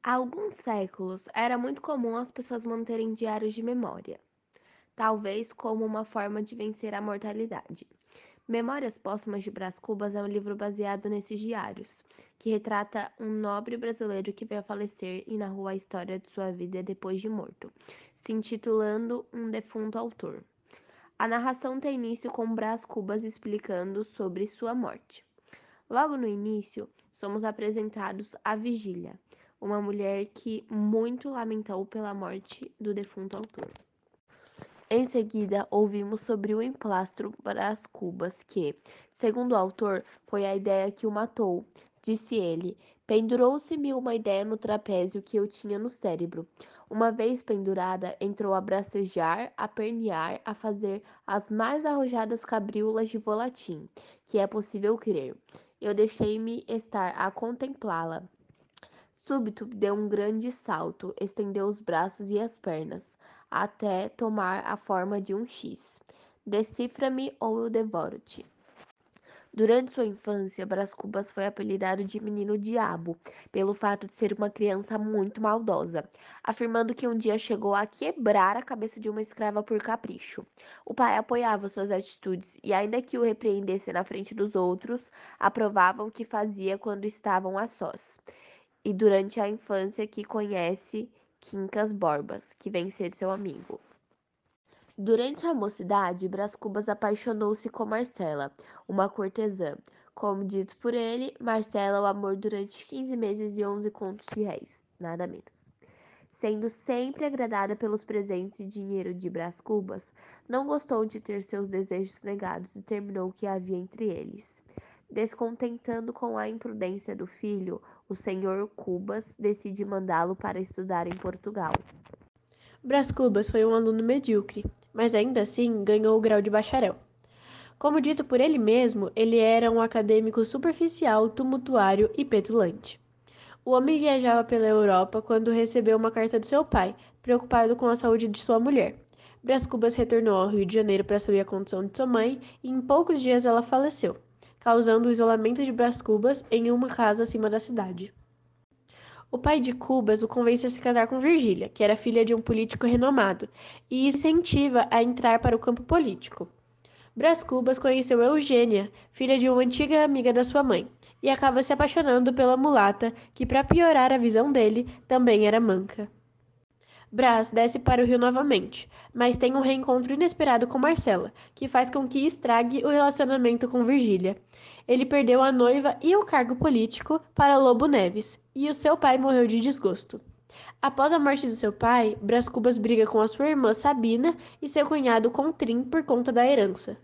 Há alguns séculos, era muito comum as pessoas manterem diários de memória, talvez como uma forma de vencer a mortalidade. Memórias Póstumas de Brás Cubas é um livro baseado nesses diários, que retrata um nobre brasileiro que veio a falecer e narrou a história de sua vida depois de morto, se intitulando Um Defunto Autor. A narração tem início com Brás Cubas explicando sobre sua morte. Logo no início, somos apresentados à Vigília, uma mulher que muito lamentou pela morte do defunto autor. Em seguida, ouvimos sobre o emplastro Brás Cubas, que, segundo o autor, foi a ideia que o matou. Disse ele: Pendurou-se-me uma ideia no trapézio que eu tinha no cérebro. Uma vez pendurada, entrou a bracejar, a pernear, a fazer as mais arrojadas cabriolas de volatim, que é possível crer. Eu deixei-me estar a contemplá-la. Súbito deu um grande salto, estendeu os braços e as pernas, até tomar a forma de um X. Decifra-me ou eu devoro-te. Durante sua infância, Brás Cubas foi apelidado de Menino Diabo, pelo fato de ser uma criança muito maldosa, afirmando que um dia chegou a quebrar a cabeça de uma escrava por capricho. O pai apoiava suas atitudes e, ainda que o repreendesse na frente dos outros, aprovava o que fazia quando estavam a sós e durante a infância que conhece Quincas Borbas, que vem ser seu amigo. Durante a mocidade, Brás Cubas apaixonou-se com Marcela, uma cortesã. Como dito por ele, Marcela o amor durante 15 meses e 11 contos de réis, nada menos. Sendo sempre agradada pelos presentes e dinheiro de Brás Cubas, não gostou de ter seus desejos negados e terminou o que havia entre eles. Descontentando com a imprudência do filho, o senhor Cubas decide mandá-lo para estudar em Portugal. Brás Cubas foi um aluno medíocre, mas ainda assim ganhou o grau de bacharel. Como dito por ele mesmo, ele era um acadêmico superficial, tumultuário e petulante. O homem viajava pela Europa quando recebeu uma carta do seu pai, preocupado com a saúde de sua mulher. Brás Cubas retornou ao Rio de Janeiro para saber a condição de sua mãe e em poucos dias ela faleceu causando o isolamento de Brás Cubas em uma casa acima da cidade. O pai de Cubas o convence a se casar com Virgília, que era filha de um político renomado, e incentiva a entrar para o campo político. Brás Cubas conheceu Eugênia, filha de uma antiga amiga da sua mãe, e acaba se apaixonando pela mulata, que, para piorar a visão dele, também era manca. Brás desce para o rio novamente, mas tem um reencontro inesperado com Marcela, que faz com que estrague o relacionamento com Virgília. Ele perdeu a noiva e o cargo político para Lobo Neves, e o seu pai morreu de desgosto. Após a morte do seu pai, Brás Cubas briga com a sua irmã Sabina e seu cunhado Contrim por conta da herança.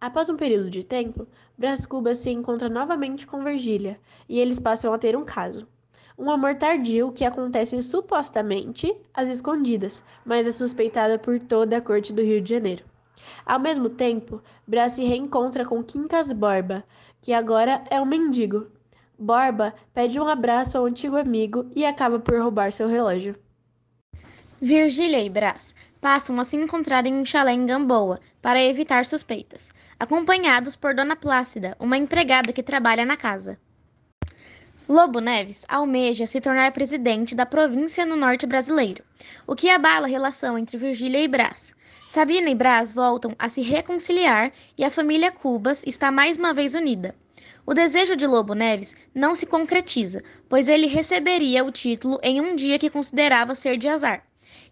Após um período de tempo, Brás Cubas se encontra novamente com Virgília e eles passam a ter um caso um amor tardio que acontece supostamente às escondidas, mas é suspeitado por toda a corte do Rio de Janeiro. Ao mesmo tempo, Brás se reencontra com Quincas Borba, que agora é um mendigo. Borba pede um abraço ao antigo amigo e acaba por roubar seu relógio. Virgília e Brás passam a se encontrar em um chalé em Gamboa para evitar suspeitas, acompanhados por Dona Plácida, uma empregada que trabalha na casa. Lobo Neves almeja se tornar presidente da província no norte brasileiro, o que abala a relação entre Virgília e Brás. Sabina e Brás voltam a se reconciliar e a família Cubas está mais uma vez unida. O desejo de Lobo Neves não se concretiza, pois ele receberia o título em um dia que considerava ser de azar.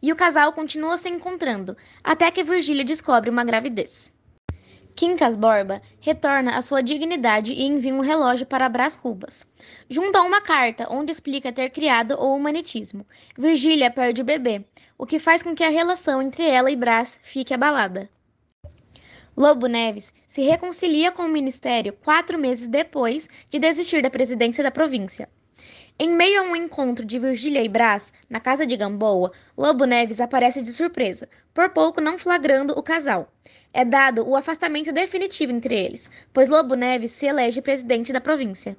E o casal continua se encontrando, até que Virgília descobre uma gravidez. Quincas Borba retorna à sua dignidade e envia um relógio para Brás Cubas, junto a uma carta onde explica ter criado o humanitismo. Virgília perde o bebê, o que faz com que a relação entre ela e Brás fique abalada. Lobo Neves se reconcilia com o ministério quatro meses depois de desistir da presidência da província. Em meio a um encontro de Virgília e Brás, na casa de Gamboa, Lobo Neves aparece de surpresa, por pouco não flagrando o casal é dado o afastamento definitivo entre eles, pois Lobo Neves se elege presidente da província.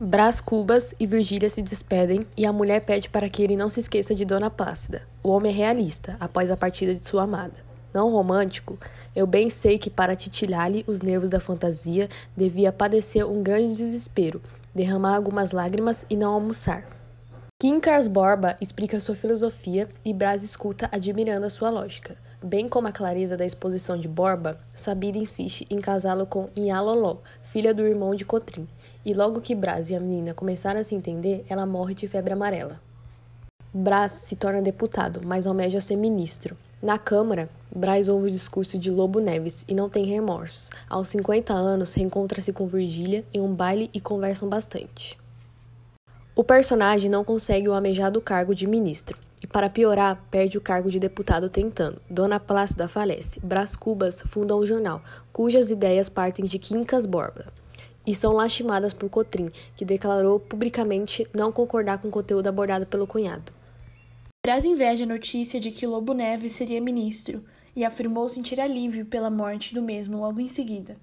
Brás Cubas e Virgília se despedem e a mulher pede para que ele não se esqueça de Dona Plácida. O homem é realista após a partida de sua amada. Não romântico, eu bem sei que para titilhar-lhe os nervos da fantasia devia padecer um grande desespero, derramar algumas lágrimas e não almoçar. Quincas Borba explica sua filosofia e Brás escuta admirando a sua lógica. Bem como a clareza da exposição de Borba, Sabida insiste em casá-lo com Inhaloló, filha do irmão de Cotrim, e logo que Brás e a menina começaram a se entender, ela morre de febre amarela. Brás se torna deputado, mas almeja ser ministro. Na Câmara, Brás ouve o discurso de Lobo Neves e não tem remorsos. Aos 50 anos, reencontra-se com Virgília em um baile e conversam bastante. O personagem não consegue o amejado cargo de ministro e, para piorar, perde o cargo de deputado tentando. Dona Plácida falece. Brás Cubas funda um jornal, cujas ideias partem de Quincas Borba e são lastimadas por Cotrim, que declarou publicamente não concordar com o conteúdo abordado pelo cunhado. Brás inveja a notícia de que Lobo Neves seria ministro e afirmou sentir alívio pela morte do mesmo logo em seguida.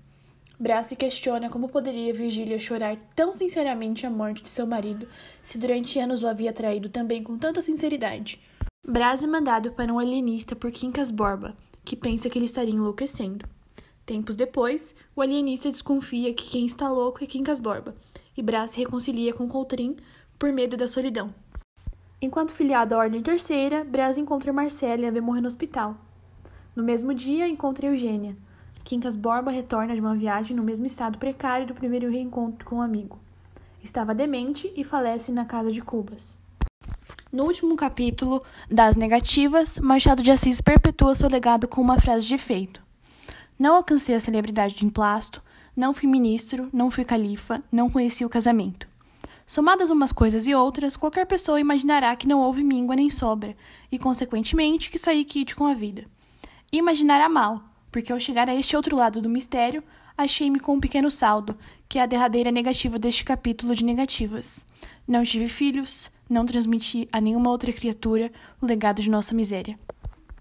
Brás se questiona como poderia Virgília chorar tão sinceramente a morte de seu marido, se durante anos o havia traído também com tanta sinceridade. Brás é mandado para um alienista por Quincas Borba, que pensa que ele estaria enlouquecendo. Tempos depois, o alienista desconfia que quem está louco é Quincas Borba, e Brás se reconcilia com Coutrin por medo da solidão. Enquanto filiado à Ordem Terceira, Brás encontra Marcela e a vê morrer no hospital. No mesmo dia, encontra Eugênia, Quincas Borba retorna de uma viagem no mesmo estado precário do primeiro reencontro com o um amigo. Estava demente e falece na casa de Cubas. No último capítulo das Negativas, Machado de Assis perpetua seu legado com uma frase de efeito: Não alcancei a celebridade de emplasto, não fui ministro, não fui califa, não conheci o casamento. Somadas umas coisas e outras, qualquer pessoa imaginará que não houve míngua nem sobra, e, consequentemente, que saí kit com a vida. E imaginará mal, porque ao chegar a este outro lado do mistério, achei-me com um pequeno saldo, que é a derradeira negativa deste capítulo de negativas. Não tive filhos, não transmiti a nenhuma outra criatura o legado de nossa miséria.